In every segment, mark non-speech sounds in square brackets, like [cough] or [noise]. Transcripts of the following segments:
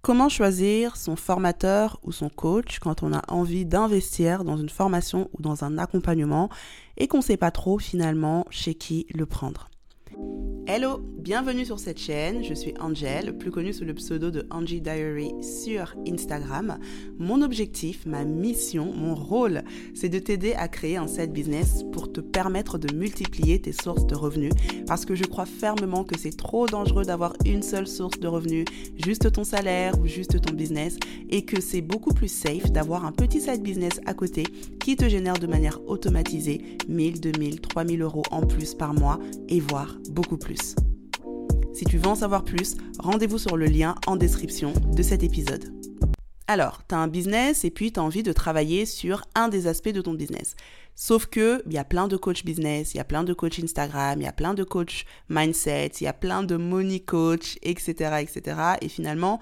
Comment choisir son formateur ou son coach quand on a envie d'investir dans une formation ou dans un accompagnement et qu'on ne sait pas trop finalement chez qui le prendre? Hello, bienvenue sur cette chaîne. Je suis Angel, plus connue sous le pseudo de Angie Diary sur Instagram. Mon objectif, ma mission, mon rôle, c'est de t'aider à créer un site business pour te permettre de multiplier tes sources de revenus parce que je crois fermement que c'est trop dangereux d'avoir une seule source de revenus, juste ton salaire ou juste ton business et que c'est beaucoup plus safe d'avoir un petit side business à côté qui te génère de manière automatisée 1000, 2000, 3000 euros en plus par mois et voire beaucoup plus. Si tu veux en savoir plus, rendez-vous sur le lien en description de cet épisode. Alors, tu as un business et puis tu as envie de travailler sur un des aspects de ton business. Sauf que il y a plein de coachs business, il y a plein de coachs Instagram, il y a plein de coachs mindset, il y a plein de money coach, etc., etc. Et finalement,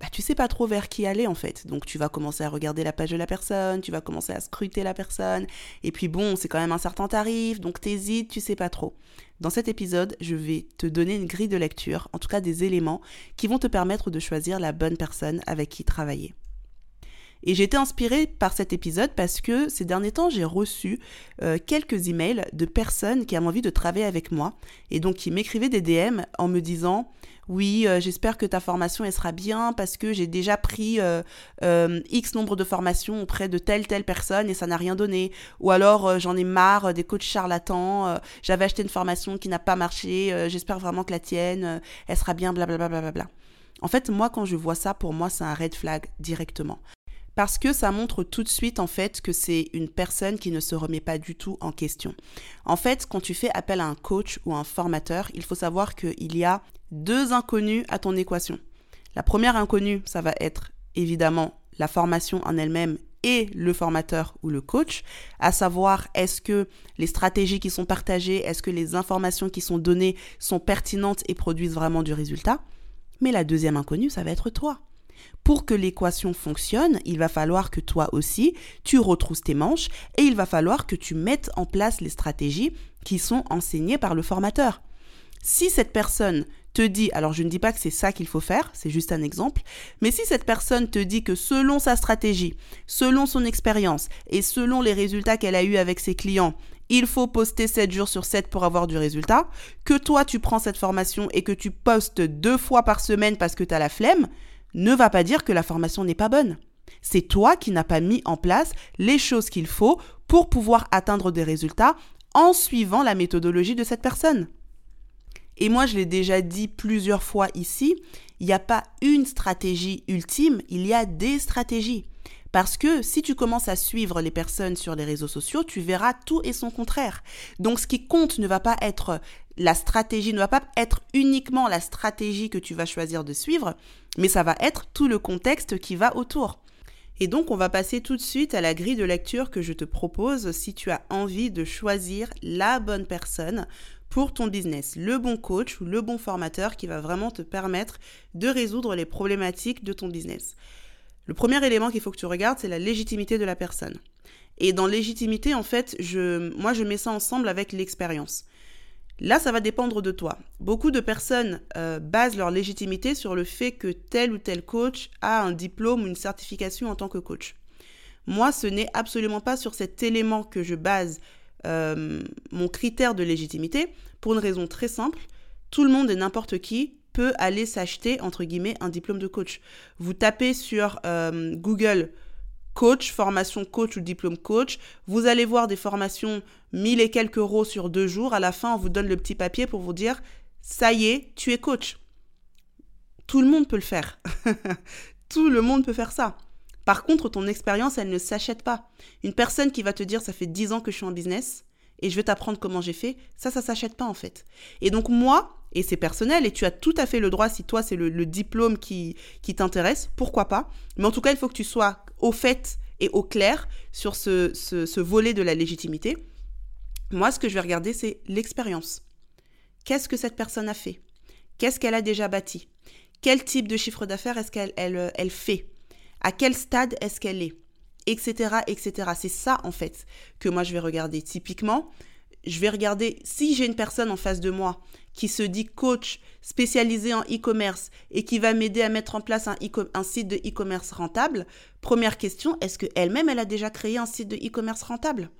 bah, tu sais pas trop vers qui aller en fait. Donc tu vas commencer à regarder la page de la personne, tu vas commencer à scruter la personne, et puis bon, c'est quand même un certain tarif, donc t'hésites, tu sais pas trop. Dans cet épisode, je vais te donner une grille de lecture, en tout cas des éléments qui vont te permettre de choisir la bonne personne avec qui travailler. Et j'ai été inspirée par cet épisode parce que ces derniers temps, j'ai reçu euh, quelques emails de personnes qui avaient envie de travailler avec moi et donc qui m'écrivaient des DM en me disant oui, euh, j'espère que ta formation elle sera bien parce que j'ai déjà pris euh, X nombre de formations auprès de telle telle personne et ça n'a rien donné. Ou alors j'en ai marre des coachs charlatans, j'avais acheté une formation qui n'a pas marché, j'espère vraiment que la tienne, elle sera bien, blablabla. Bla, bla, bla, en fait, moi, quand je vois ça, pour moi, c'est un red flag directement parce que ça montre tout de suite en fait que c'est une personne qui ne se remet pas du tout en question. En fait, quand tu fais appel à un coach ou un formateur, il faut savoir qu'il y a deux inconnus à ton équation. La première inconnue, ça va être évidemment la formation en elle-même et le formateur ou le coach, à savoir est-ce que les stratégies qui sont partagées, est-ce que les informations qui sont données sont pertinentes et produisent vraiment du résultat? Mais la deuxième inconnue, ça va être toi. Pour que l'équation fonctionne, il va falloir que toi aussi, tu retrousses tes manches et il va falloir que tu mettes en place les stratégies qui sont enseignées par le formateur. Si cette personne te dit, alors je ne dis pas que c'est ça qu'il faut faire, c'est juste un exemple, mais si cette personne te dit que selon sa stratégie, selon son expérience et selon les résultats qu'elle a eus avec ses clients, il faut poster 7 jours sur 7 pour avoir du résultat, que toi tu prends cette formation et que tu postes deux fois par semaine parce que tu as la flemme, ne va pas dire que la formation n'est pas bonne. C'est toi qui n'as pas mis en place les choses qu'il faut pour pouvoir atteindre des résultats en suivant la méthodologie de cette personne. Et moi, je l'ai déjà dit plusieurs fois ici, il n'y a pas une stratégie ultime, il y a des stratégies. Parce que si tu commences à suivre les personnes sur les réseaux sociaux, tu verras tout et son contraire. Donc ce qui compte ne va pas être la stratégie, ne va pas être uniquement la stratégie que tu vas choisir de suivre, mais ça va être tout le contexte qui va autour. Et donc on va passer tout de suite à la grille de lecture que je te propose si tu as envie de choisir la bonne personne pour ton business, le bon coach ou le bon formateur qui va vraiment te permettre de résoudre les problématiques de ton business. Le premier élément qu'il faut que tu regardes, c'est la légitimité de la personne. Et dans légitimité, en fait, je, moi, je mets ça ensemble avec l'expérience. Là, ça va dépendre de toi. Beaucoup de personnes euh, basent leur légitimité sur le fait que tel ou tel coach a un diplôme ou une certification en tant que coach. Moi, ce n'est absolument pas sur cet élément que je base euh, mon critère de légitimité, pour une raison très simple. Tout le monde et n'importe qui peut aller s'acheter, entre guillemets, un diplôme de coach. Vous tapez sur euh, Google coach, formation coach ou diplôme coach. Vous allez voir des formations 1000 et quelques euros sur deux jours. À la fin, on vous donne le petit papier pour vous dire, ça y est, tu es coach. Tout le monde peut le faire. [laughs] Tout le monde peut faire ça. Par contre, ton expérience, elle ne s'achète pas. Une personne qui va te dire, ça fait 10 ans que je suis en business, et je vais t'apprendre comment j'ai fait, ça, ça s'achète pas en fait. Et donc moi, et c'est personnel, et tu as tout à fait le droit, si toi c'est le, diplôme qui, qui t'intéresse, pourquoi pas. Mais en tout cas, il faut que tu sois au fait et au clair sur ce, ce, volet de la légitimité. Moi, ce que je vais regarder, c'est l'expérience. Qu'est-ce que cette personne a fait? Qu'est-ce qu'elle a déjà bâti? Quel type de chiffre d'affaires est-ce qu'elle elle, elle fait? À quel stade est-ce qu'elle est? Etc., etc. C'est ça, en fait, que moi, je vais regarder. Typiquement, je vais regarder si j'ai une personne en face de moi qui se dit coach spécialisé en e-commerce et qui va m'aider à mettre en place un, site de e-commerce rentable. Première question, est-ce qu'elle-même, elle a déjà créé un site de e-commerce rentable?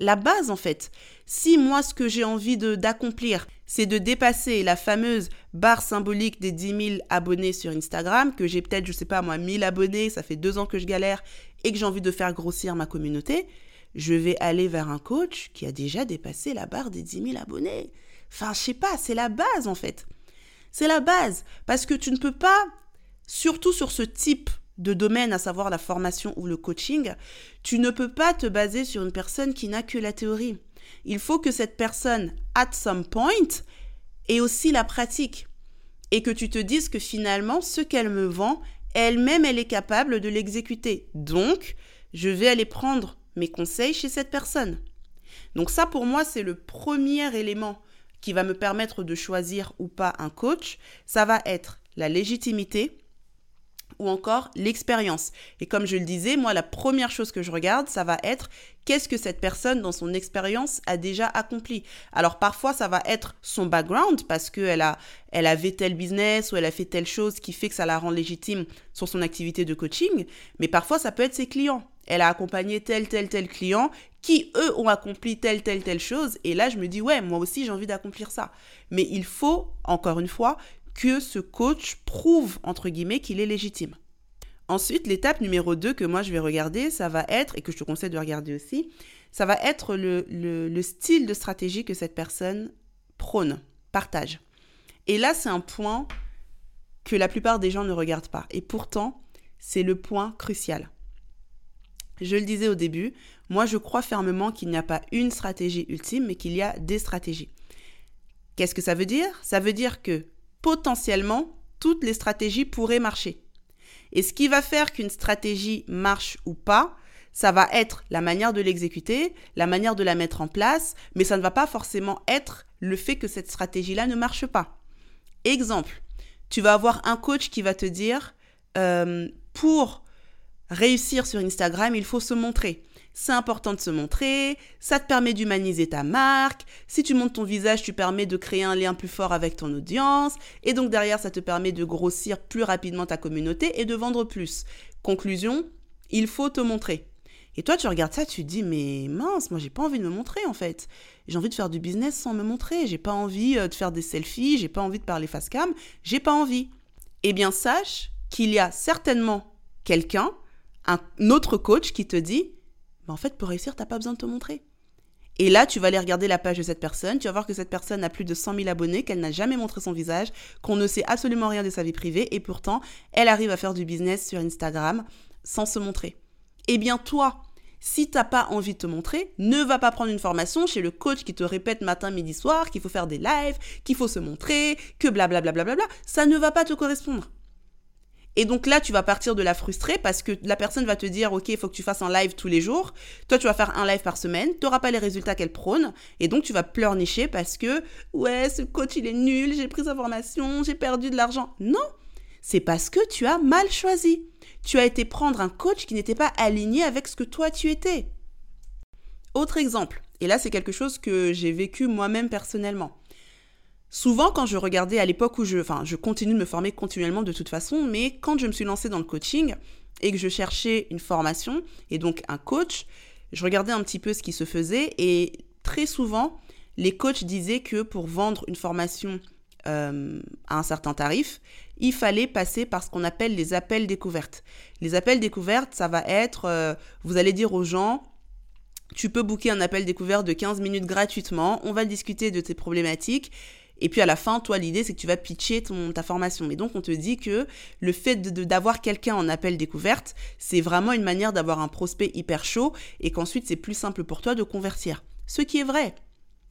La base en fait. Si moi ce que j'ai envie d'accomplir, c'est de dépasser la fameuse barre symbolique des 10 000 abonnés sur Instagram, que j'ai peut-être, je sais pas moi, 1000 abonnés, ça fait deux ans que je galère et que j'ai envie de faire grossir ma communauté, je vais aller vers un coach qui a déjà dépassé la barre des 10 000 abonnés. Enfin, je sais pas, c'est la base en fait. C'est la base parce que tu ne peux pas, surtout sur ce type de domaine, à savoir la formation ou le coaching, tu ne peux pas te baser sur une personne qui n'a que la théorie. Il faut que cette personne, at some point, ait aussi la pratique. Et que tu te dises que finalement, ce qu'elle me vend, elle-même, elle est capable de l'exécuter. Donc, je vais aller prendre mes conseils chez cette personne. Donc ça, pour moi, c'est le premier élément qui va me permettre de choisir ou pas un coach. Ça va être la légitimité, ou encore l'expérience. Et comme je le disais, moi, la première chose que je regarde, ça va être qu'est-ce que cette personne, dans son expérience, a déjà accompli. Alors parfois, ça va être son background, parce qu'elle a, elle avait tel business ou elle a fait telle chose qui fait que ça la rend légitime sur son activité de coaching, mais parfois, ça peut être ses clients. Elle a accompagné tel, tel, tel client qui, eux, ont accompli telle, telle, telle chose. Et là, je me dis, ouais, moi aussi, j'ai envie d'accomplir ça. Mais il faut, encore une fois, que ce coach prouve, entre guillemets, qu'il est légitime. Ensuite, l'étape numéro 2 que moi je vais regarder, ça va être, et que je te conseille de regarder aussi, ça va être le, le style de stratégie que cette personne prône, partage. Et là, c'est un point que la plupart des gens ne regardent pas. Et pourtant, c'est le point crucial. Je le disais au début, moi je crois fermement qu'il n'y a pas une stratégie ultime, mais qu'il y a des stratégies. Qu'est-ce que ça veut dire? Ça veut dire que potentiellement, toutes les stratégies pourraient marcher. Et ce qui va faire qu'une stratégie marche ou pas, ça va être la manière de l'exécuter, la manière de la mettre en place, mais ça ne va pas forcément être le fait que cette stratégie-là ne marche pas. Exemple, tu vas avoir un coach qui va te dire, euh, pour réussir sur Instagram, il faut se montrer c'est important de se montrer, ça te permet d'humaniser ta marque, si tu montes ton visage, tu permets de créer un lien plus fort avec ton audience, et donc derrière, ça te permet de grossir plus rapidement ta communauté et de vendre plus. Conclusion, il faut te montrer. Et toi, tu regardes ça, tu te dis, mais mince, moi, j'ai pas envie de me montrer, en fait. J'ai envie de faire du business sans me montrer. J'ai pas envie euh, de faire des selfies. J'ai pas envie de parler face cam. J'ai pas envie. Eh bien, sache qu'il y a certainement quelqu'un, un autre coach qui te dit, en fait, pour réussir, t'as pas besoin de te montrer. Et là, tu vas aller regarder la page de cette personne, tu vas voir que cette personne a plus de 100 000 abonnés, qu'elle n'a jamais montré son visage, qu'on ne sait absolument rien de sa vie privée, et pourtant, elle arrive à faire du business sur Instagram sans se montrer. Eh bien, toi, si t'as pas envie de te montrer, ne va pas prendre une formation chez le coach qui te répète matin, midi, soir qu'il faut faire des lives, qu'il faut se montrer, que blablabla. Bla bla bla bla. Ça ne va pas te correspondre. Et donc là, tu vas partir de la frustrer parce que la personne va te dire, OK, il faut que tu fasses un live tous les jours. Toi, tu vas faire un live par semaine. Tu n'auras pas les résultats qu'elle prône. Et donc, tu vas pleurnicher parce que, ouais, ce coach, il est nul, j'ai pris sa formation, j'ai perdu de l'argent. Non, c'est parce que tu as mal choisi. Tu as été prendre un coach qui n'était pas aligné avec ce que toi, tu étais. Autre exemple, et là, c'est quelque chose que j'ai vécu moi-même personnellement. Souvent, quand je regardais à l'époque où je, enfin, je continue de me former continuellement de toute façon, mais quand je me suis lancée dans le coaching et que je cherchais une formation et donc un coach, je regardais un petit peu ce qui se faisait et très souvent, les coachs disaient que pour vendre une formation euh, à un certain tarif, il fallait passer par ce qu'on appelle les appels découvertes. Les appels découvertes, ça va être, euh, vous allez dire aux gens, tu peux booker un appel découvert de 15 minutes gratuitement, on va discuter de tes problématiques et puis à la fin, toi, l'idée, c'est que tu vas pitcher ton, ta formation. Mais donc, on te dit que le fait d'avoir quelqu'un en appel découverte, c'est vraiment une manière d'avoir un prospect hyper chaud et qu'ensuite, c'est plus simple pour toi de convertir. Ce qui est vrai.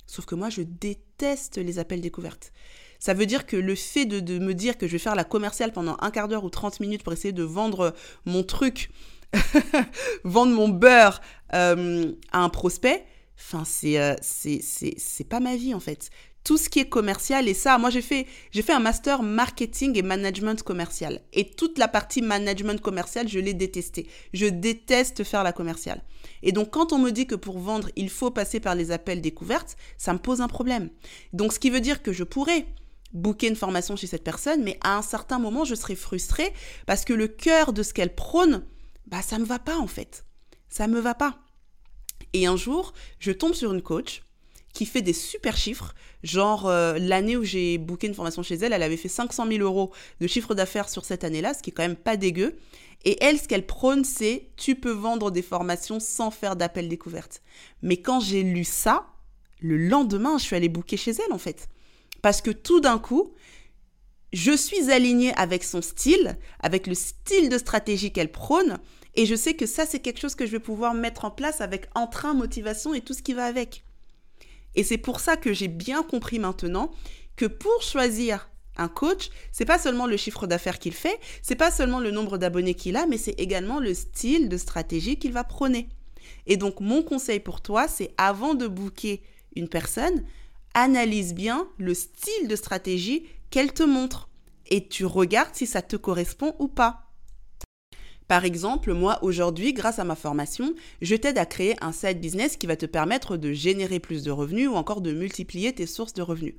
Sauf que moi, je déteste les appels découvertes. Ça veut dire que le fait de, me dire que je vais faire la commerciale pendant un quart d'heure ou 30 minutes pour essayer de vendre mon truc, [laughs] vendre mon beurre euh, à un prospect, enfin, c'est, euh, c'est, pas ma vie en fait tout ce qui est commercial et ça, moi j'ai fait, j'ai fait un master marketing et management commercial. Et toute la partie management commercial, je l'ai détesté. Je déteste faire la commerciale. Et donc quand on me dit que pour vendre, il faut passer par les appels découvertes, ça me pose un problème. Donc ce qui veut dire que je pourrais booker une formation chez cette personne, mais à un certain moment, je serai frustrée parce que le cœur de ce qu'elle prône, bah ça me va pas en fait. Ça me va pas. Et un jour, je tombe sur une coach qui fait des super chiffres. Genre, euh, l'année où j'ai booké une formation chez elle, elle avait fait 500 000 euros de chiffre d'affaires sur cette année-là, ce qui est quand même pas dégueu. Et elle, ce qu'elle prône, c'est tu peux vendre des formations sans faire d'appel découverte. Mais quand j'ai lu ça, le lendemain, je suis allée booker chez elle, en fait. Parce que tout d'un coup, je suis alignée avec son style, avec le style de stratégie qu'elle prône, et je sais que ça, c'est quelque chose que je vais pouvoir mettre en place avec entrain, motivation et tout ce qui va avec. Et c'est pour ça que j'ai bien compris maintenant que pour choisir un coach, c'est pas seulement le chiffre d'affaires qu'il fait, c'est pas seulement le nombre d'abonnés qu'il a, mais c'est également le style de stratégie qu'il va prôner. Et donc mon conseil pour toi, c'est avant de booker une personne, analyse bien le style de stratégie qu'elle te montre et tu regardes si ça te correspond ou pas. Par exemple, moi aujourd'hui, grâce à ma formation, je t'aide à créer un side business qui va te permettre de générer plus de revenus ou encore de multiplier tes sources de revenus.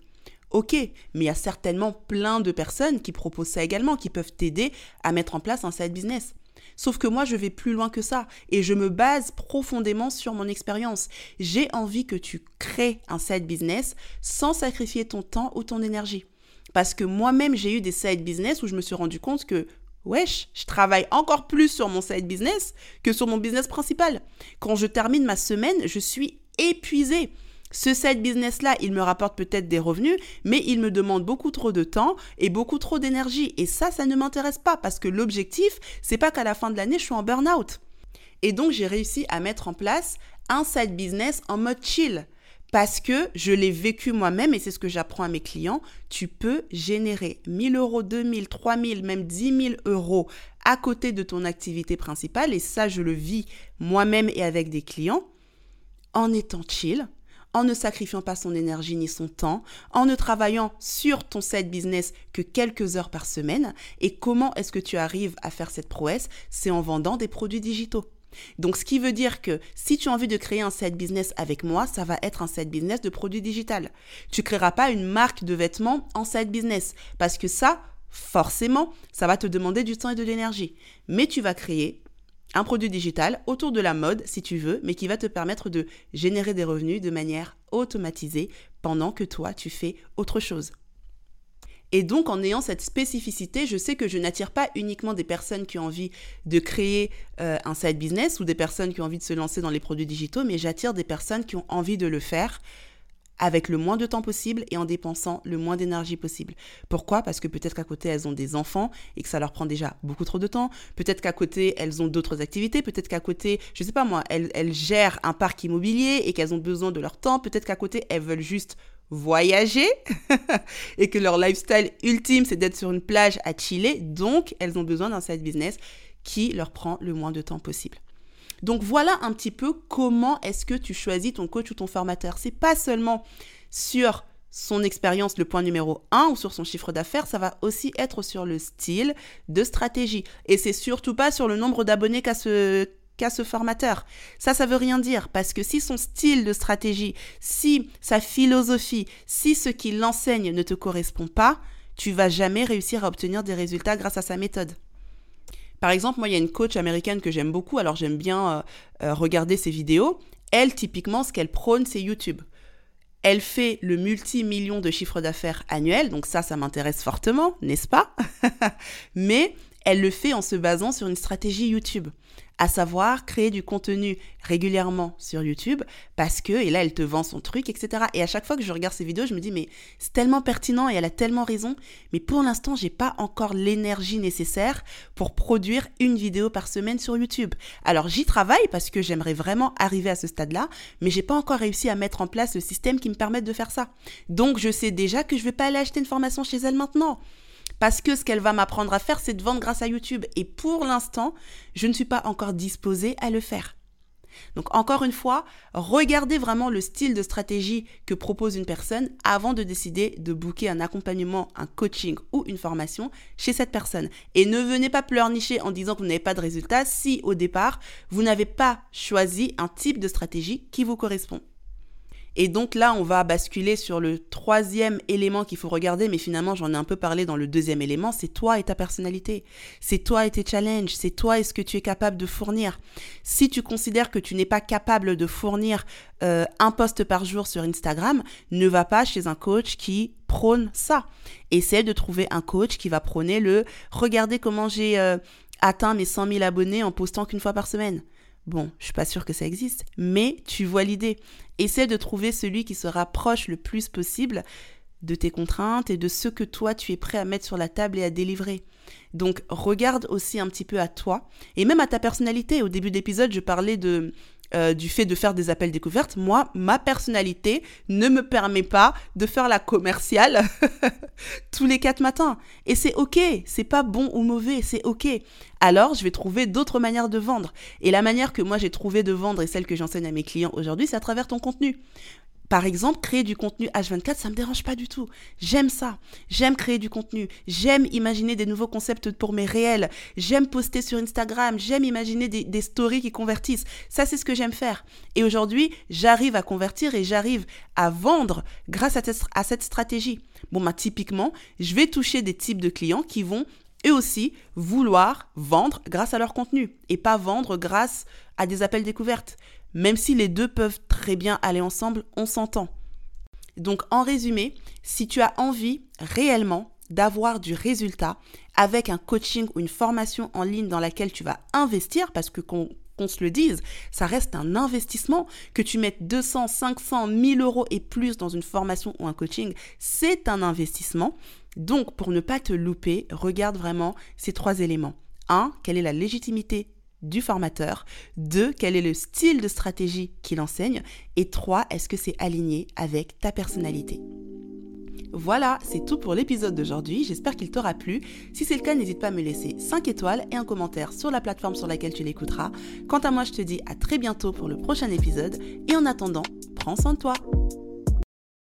Ok, mais il y a certainement plein de personnes qui proposent ça également, qui peuvent t'aider à mettre en place un side business. Sauf que moi, je vais plus loin que ça et je me base profondément sur mon expérience. J'ai envie que tu crées un side business sans sacrifier ton temps ou ton énergie. Parce que moi-même, j'ai eu des side business où je me suis rendu compte que Wesh, je travaille encore plus sur mon side business que sur mon business principal. Quand je termine ma semaine, je suis épuisée. Ce side business-là, il me rapporte peut-être des revenus, mais il me demande beaucoup trop de temps et beaucoup trop d'énergie. Et ça, ça ne m'intéresse pas parce que l'objectif, c'est pas qu'à la fin de l'année, je suis en burn-out. Et donc, j'ai réussi à mettre en place un side business en mode chill parce que je l'ai vécu moi-même et c'est ce que j'apprends à mes clients. Tu peux générer 1000 euros, 2000, 3000, même 10 000 euros à côté de ton activité principale et ça, je le vis moi-même et avec des clients en étant chill, en ne sacrifiant pas son énergie ni son temps, en ne travaillant sur ton side business que quelques heures par semaine. Et comment est-ce que tu arrives à faire cette prouesse? C'est en vendant des produits digitaux. Donc, ce qui veut dire que si tu as envie de créer un side business avec moi, ça va être un side business de produits digital. Tu créeras pas une marque de vêtements en side business parce que ça, forcément, ça va te demander du temps et de l'énergie. Mais tu vas créer un produit digital autour de la mode, si tu veux, mais qui va te permettre de générer des revenus de manière automatisée pendant que toi, tu fais autre chose. Et donc, en ayant cette spécificité, je sais que je n'attire pas uniquement des personnes qui ont envie de créer euh, un side business ou des personnes qui ont envie de se lancer dans les produits digitaux, mais j'attire des personnes qui ont envie de le faire avec le moins de temps possible et en dépensant le moins d'énergie possible. Pourquoi? Parce que peut-être qu'à côté, elles ont des enfants et que ça leur prend déjà beaucoup trop de temps. Peut-être qu'à côté, elles ont d'autres activités. Peut-être qu'à côté, je ne sais pas moi, elles, elles gèrent un parc immobilier et qu'elles ont besoin de leur temps. Peut-être qu'à côté, elles veulent juste voyager [laughs] et que leur lifestyle ultime, c'est d'être sur une plage à chiller. Donc, elles ont besoin d'un side business qui leur prend le moins de temps possible. Donc voilà un petit peu comment est-ce que tu choisis ton coach ou ton formateur. C'est pas seulement sur son expérience le point numéro 1 ou sur son chiffre d'affaires, ça va aussi être sur le style de stratégie. Et c'est surtout pas sur le nombre d'abonnés qu'a ce qu'à ce formateur. Ça, ça veut rien dire parce que si son style de stratégie, si sa philosophie, si ce qu'il enseigne ne te correspond pas, tu vas jamais réussir à obtenir des résultats grâce à sa méthode. Par exemple, moi, il y a une coach américaine que j'aime beaucoup, alors j'aime bien euh, euh, regarder ses vidéos. Elle, typiquement, ce qu'elle prône, c'est YouTube. Elle fait le multi-million de chiffre d'affaires annuel, donc ça, ça m'intéresse fortement, n'est-ce pas? [laughs] Mais elle le fait en se basant sur une stratégie YouTube à savoir créer du contenu régulièrement sur YouTube parce que, et là elle te vend son truc, etc. Et à chaque fois que je regarde ces vidéos, je me dis, mais c'est tellement pertinent et elle a tellement raison, mais pour l'instant, j'ai pas encore l'énergie nécessaire pour produire une vidéo par semaine sur YouTube. Alors j'y travaille parce que j'aimerais vraiment arriver à ce stade-là, mais j'ai pas encore réussi à mettre en place le système qui me permette de faire ça. Donc je sais déjà que je vais pas aller acheter une formation chez elle maintenant. Parce que ce qu'elle va m'apprendre à faire, c'est de vendre grâce à YouTube. Et pour l'instant, je ne suis pas encore disposée à le faire. Donc encore une fois, regardez vraiment le style de stratégie que propose une personne avant de décider de booker un accompagnement, un coaching ou une formation chez cette personne. Et ne venez pas pleurnicher en disant que vous n'avez pas de résultat si au départ, vous n'avez pas choisi un type de stratégie qui vous correspond. Et donc là, on va basculer sur le troisième élément qu'il faut regarder, mais finalement, j'en ai un peu parlé dans le deuxième élément, c'est toi et ta personnalité. C'est toi et tes challenges, c'est toi et ce que tu es capable de fournir. Si tu considères que tu n'es pas capable de fournir euh, un post par jour sur Instagram, ne va pas chez un coach qui prône ça. Essaie de trouver un coach qui va prôner le regardez comment j'ai euh, atteint mes 100 000 abonnés en postant qu'une fois par semaine. Bon, je suis pas sûre que ça existe, mais tu vois l'idée. Essaie de trouver celui qui se rapproche le plus possible de tes contraintes et de ce que toi tu es prêt à mettre sur la table et à délivrer. Donc regarde aussi un petit peu à toi et même à ta personnalité. Au début d'épisode, je parlais de euh, du fait de faire des appels découvertes, moi, ma personnalité ne me permet pas de faire la commerciale [laughs] tous les quatre matins. Et c'est ok, c'est pas bon ou mauvais, c'est ok. Alors, je vais trouver d'autres manières de vendre. Et la manière que moi j'ai trouvé de vendre et celle que j'enseigne à mes clients aujourd'hui, c'est à travers ton contenu. Par exemple, créer du contenu H24, ça me dérange pas du tout. J'aime ça. J'aime créer du contenu. J'aime imaginer des nouveaux concepts pour mes réels. J'aime poster sur Instagram. J'aime imaginer des, stories qui convertissent. Ça, c'est ce que j'aime faire. Et aujourd'hui, j'arrive à convertir et j'arrive à vendre grâce à, à cette stratégie. Bon, bah, typiquement, je vais toucher des types de clients qui vont eux aussi vouloir vendre grâce à leur contenu et pas vendre grâce à des appels découvertes. Même si les deux peuvent très bien aller ensemble, on s'entend. Donc en résumé, si tu as envie réellement d'avoir du résultat avec un coaching ou une formation en ligne dans laquelle tu vas investir, parce que qu'on se le dise, ça reste un investissement, que tu mettes 200, 500, 1000 euros et plus dans une formation ou un coaching, c'est un investissement. Donc pour ne pas te louper, regarde vraiment ces trois éléments. 1. Quelle est la légitimité du formateur. Deux, quel est le style de stratégie qu'il enseigne. Et trois, est-ce que c'est aligné avec ta personnalité. Voilà, c'est tout pour l'épisode d'aujourd'hui. J'espère qu'il t'aura plu. Si c'est le cas, n'hésite pas à me laisser 5 étoiles et un commentaire sur la plateforme sur laquelle tu l'écouteras. Quant à moi, je te dis à très bientôt pour le prochain épisode. Et en attendant, prends soin de toi.